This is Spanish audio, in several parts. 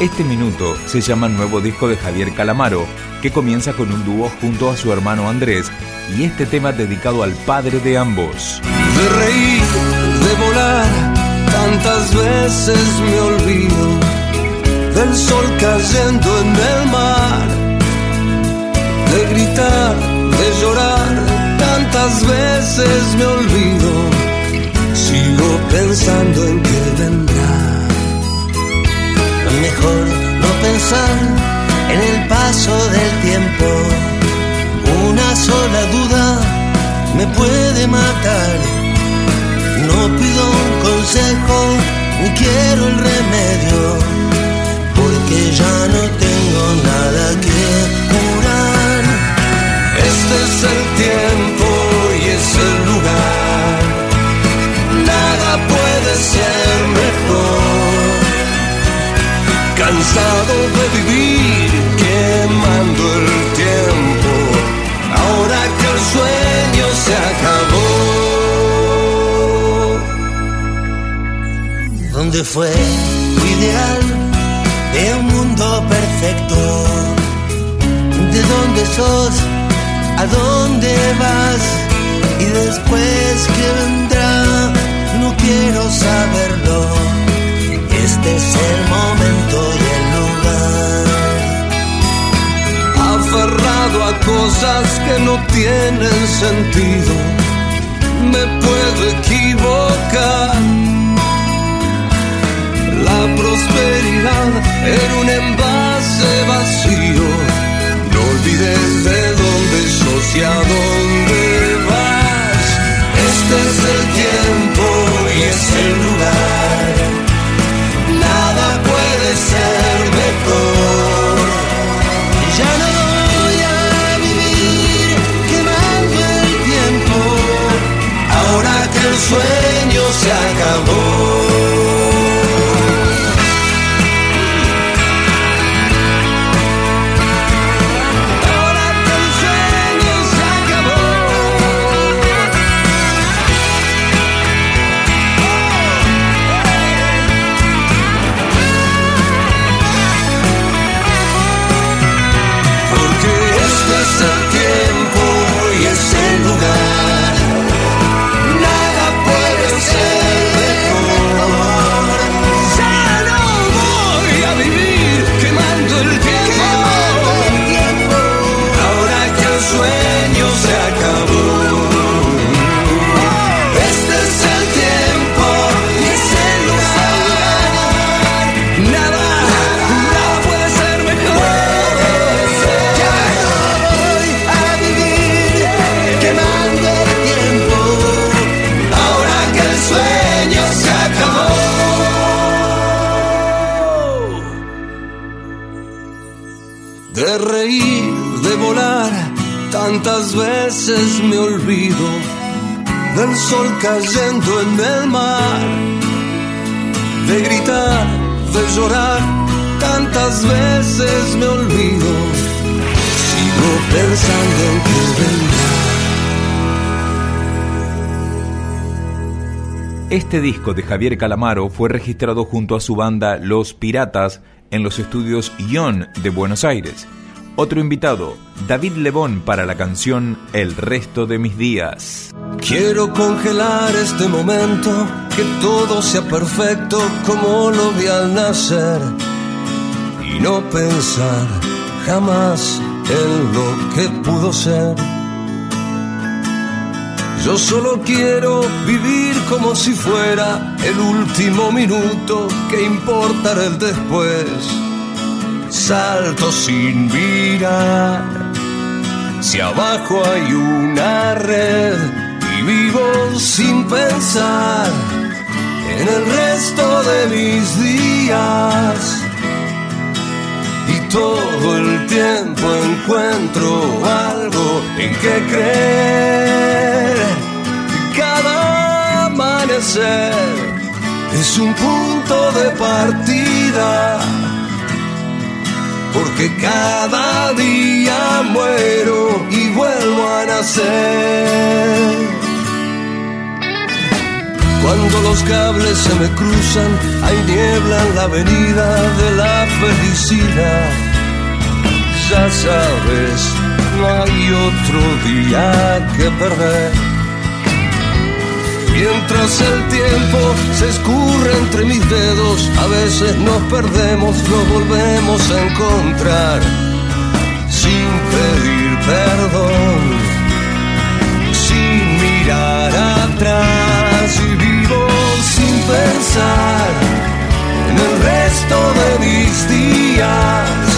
Este minuto se llama Nuevo Disco de Javier Calamaro, que comienza con un dúo junto a su hermano Andrés y este tema dedicado al padre de ambos. De reír, de volar, tantas veces me olvido del sol cayendo en el mar, de gritar, de llorar, tantas veces me olvido, en el paso del tiempo. Una sola duda me puede matar. No pido un consejo ni quiero el remedio, ¿Dónde fue tu ideal de un mundo perfecto? ¿De dónde sos? ¿A dónde vas? Y después que vendrá, no quiero saberlo. Este es el momento y el lugar. Aferrado a cosas que no tienen sentido, me puedo equivocar. La prosperidad era un envase vacío. No olvides de dónde sos dónde veces me olvido del sol cayendo en el mar. De gritar, de llorar, tantas veces me olvido. Sigo pensando en que vendrá. Este disco de Javier Calamaro fue registrado junto a su banda Los Piratas en los estudios Ion de Buenos Aires. Otro invitado, David Lebón para la canción El resto de mis días. Quiero congelar este momento, que todo sea perfecto como lo vi al nacer y no pensar jamás en lo que pudo ser. Yo solo quiero vivir como si fuera el último minuto, que importará el después. Salto sin mirar, si abajo hay una red y vivo sin pensar en el resto de mis días. Y todo el tiempo encuentro algo en que creer. Cada amanecer es un punto de partida. Porque cada día muero y vuelvo a nacer. Cuando los cables se me cruzan, hay niebla en la avenida de la felicidad. Ya sabes, no hay otro día que perder. Mientras el tiempo se escurre entre mis dedos, a veces nos perdemos, nos volvemos a encontrar sin pedir perdón, sin mirar atrás y vivo sin pensar en el resto de mis días.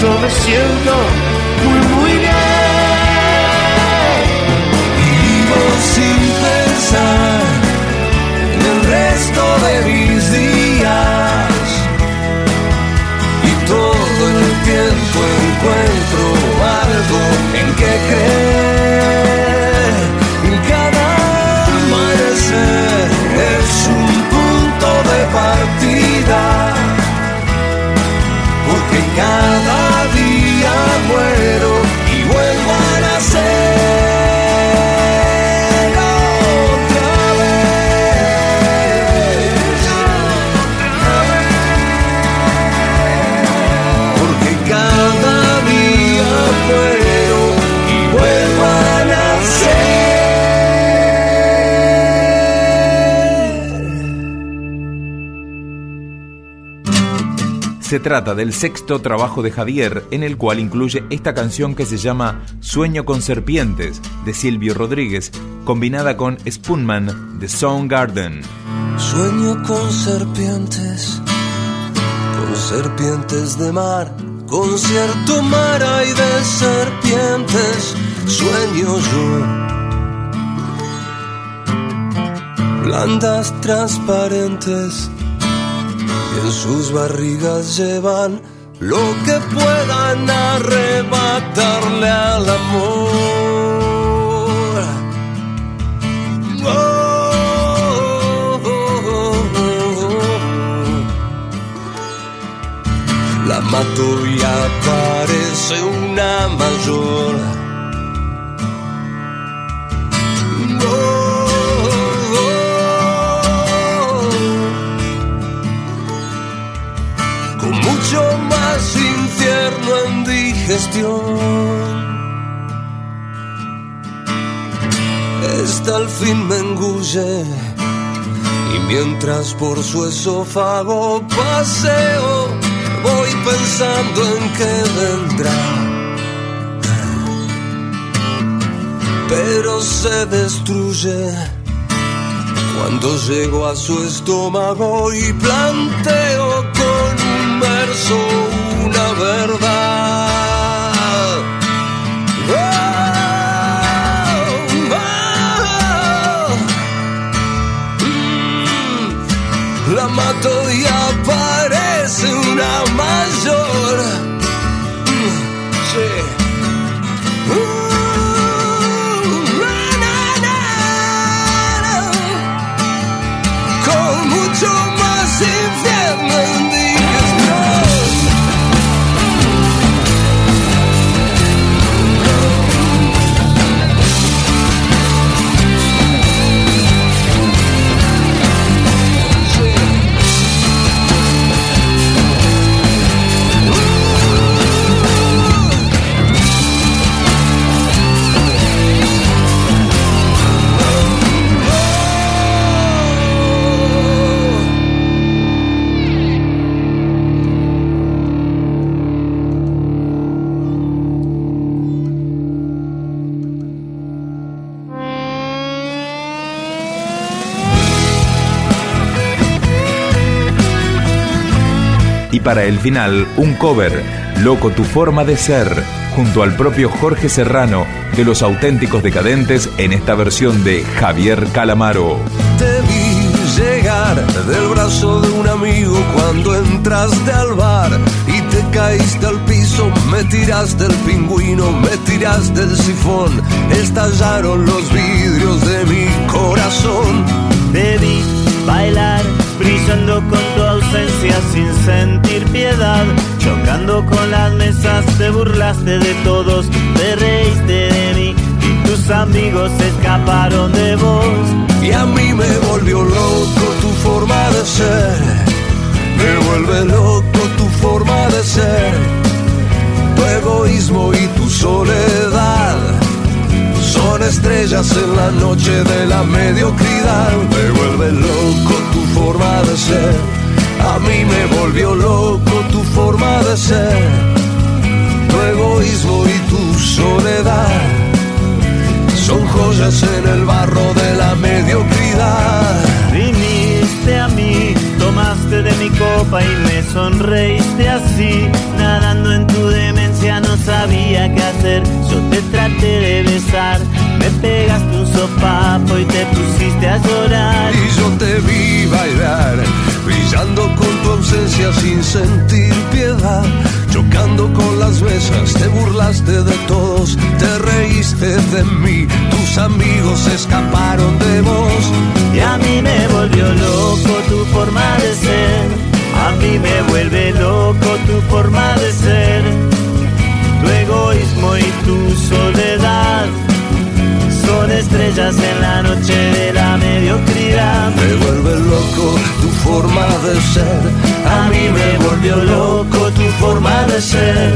Yo me siento muy, Se trata del sexto trabajo de Javier, en el cual incluye esta canción que se llama Sueño con Serpientes, de Silvio Rodríguez, combinada con Spoonman, de Soundgarden. Sueño con serpientes, con serpientes de mar, con cierto mar hay de serpientes, sueño yo. Blandas transparentes, y en sus barrigas llevan lo que puedan arrebatarle al amor. Oh, oh, oh, oh. La mato y aparece una mayor. Fin me engulle y mientras por su esófago paseo voy pensando en que vendrá. Pero se destruye cuando llego a su estómago y planteo con un verso una verdad. Y para el final, un cover, Loco tu forma de ser, junto al propio Jorge Serrano de Los Auténticos Decadentes en esta versión de Javier Calamaro. Te vi llegar del brazo de un amigo cuando entraste al bar y te caíste al piso, me tiraste el pingüino, me tiraste el sifón, estallaron los vidrios de mi corazón. Te vi bailar, brillando con tu sin sentir piedad, chocando con las mesas, te burlaste de todos, te reíste de mí y tus amigos escaparon de vos. Y a mí me volvió loco tu forma de ser, me vuelve loco tu forma de ser, tu egoísmo y tu soledad. Son estrellas en la noche de la mediocridad. Me vuelve loco tu forma de ser. A mí me volvió loco tu forma de ser. Tu egoísmo y tu soledad. Son joyas en el barro de la mediocridad. Sin sentir piedad. Chocando con las mesas, te burlaste de todos, te reíste de mí, tus amigos escaparon de vos. Y a mí me volvió loco tu forma de ser. A mí me vuelve loco tu forma de forma de ser, A mí me volvió loco tu forma de ser.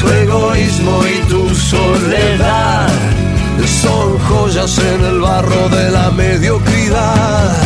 tu egoísmo y tu soledad. Son joyas en el barro de la mediocridad.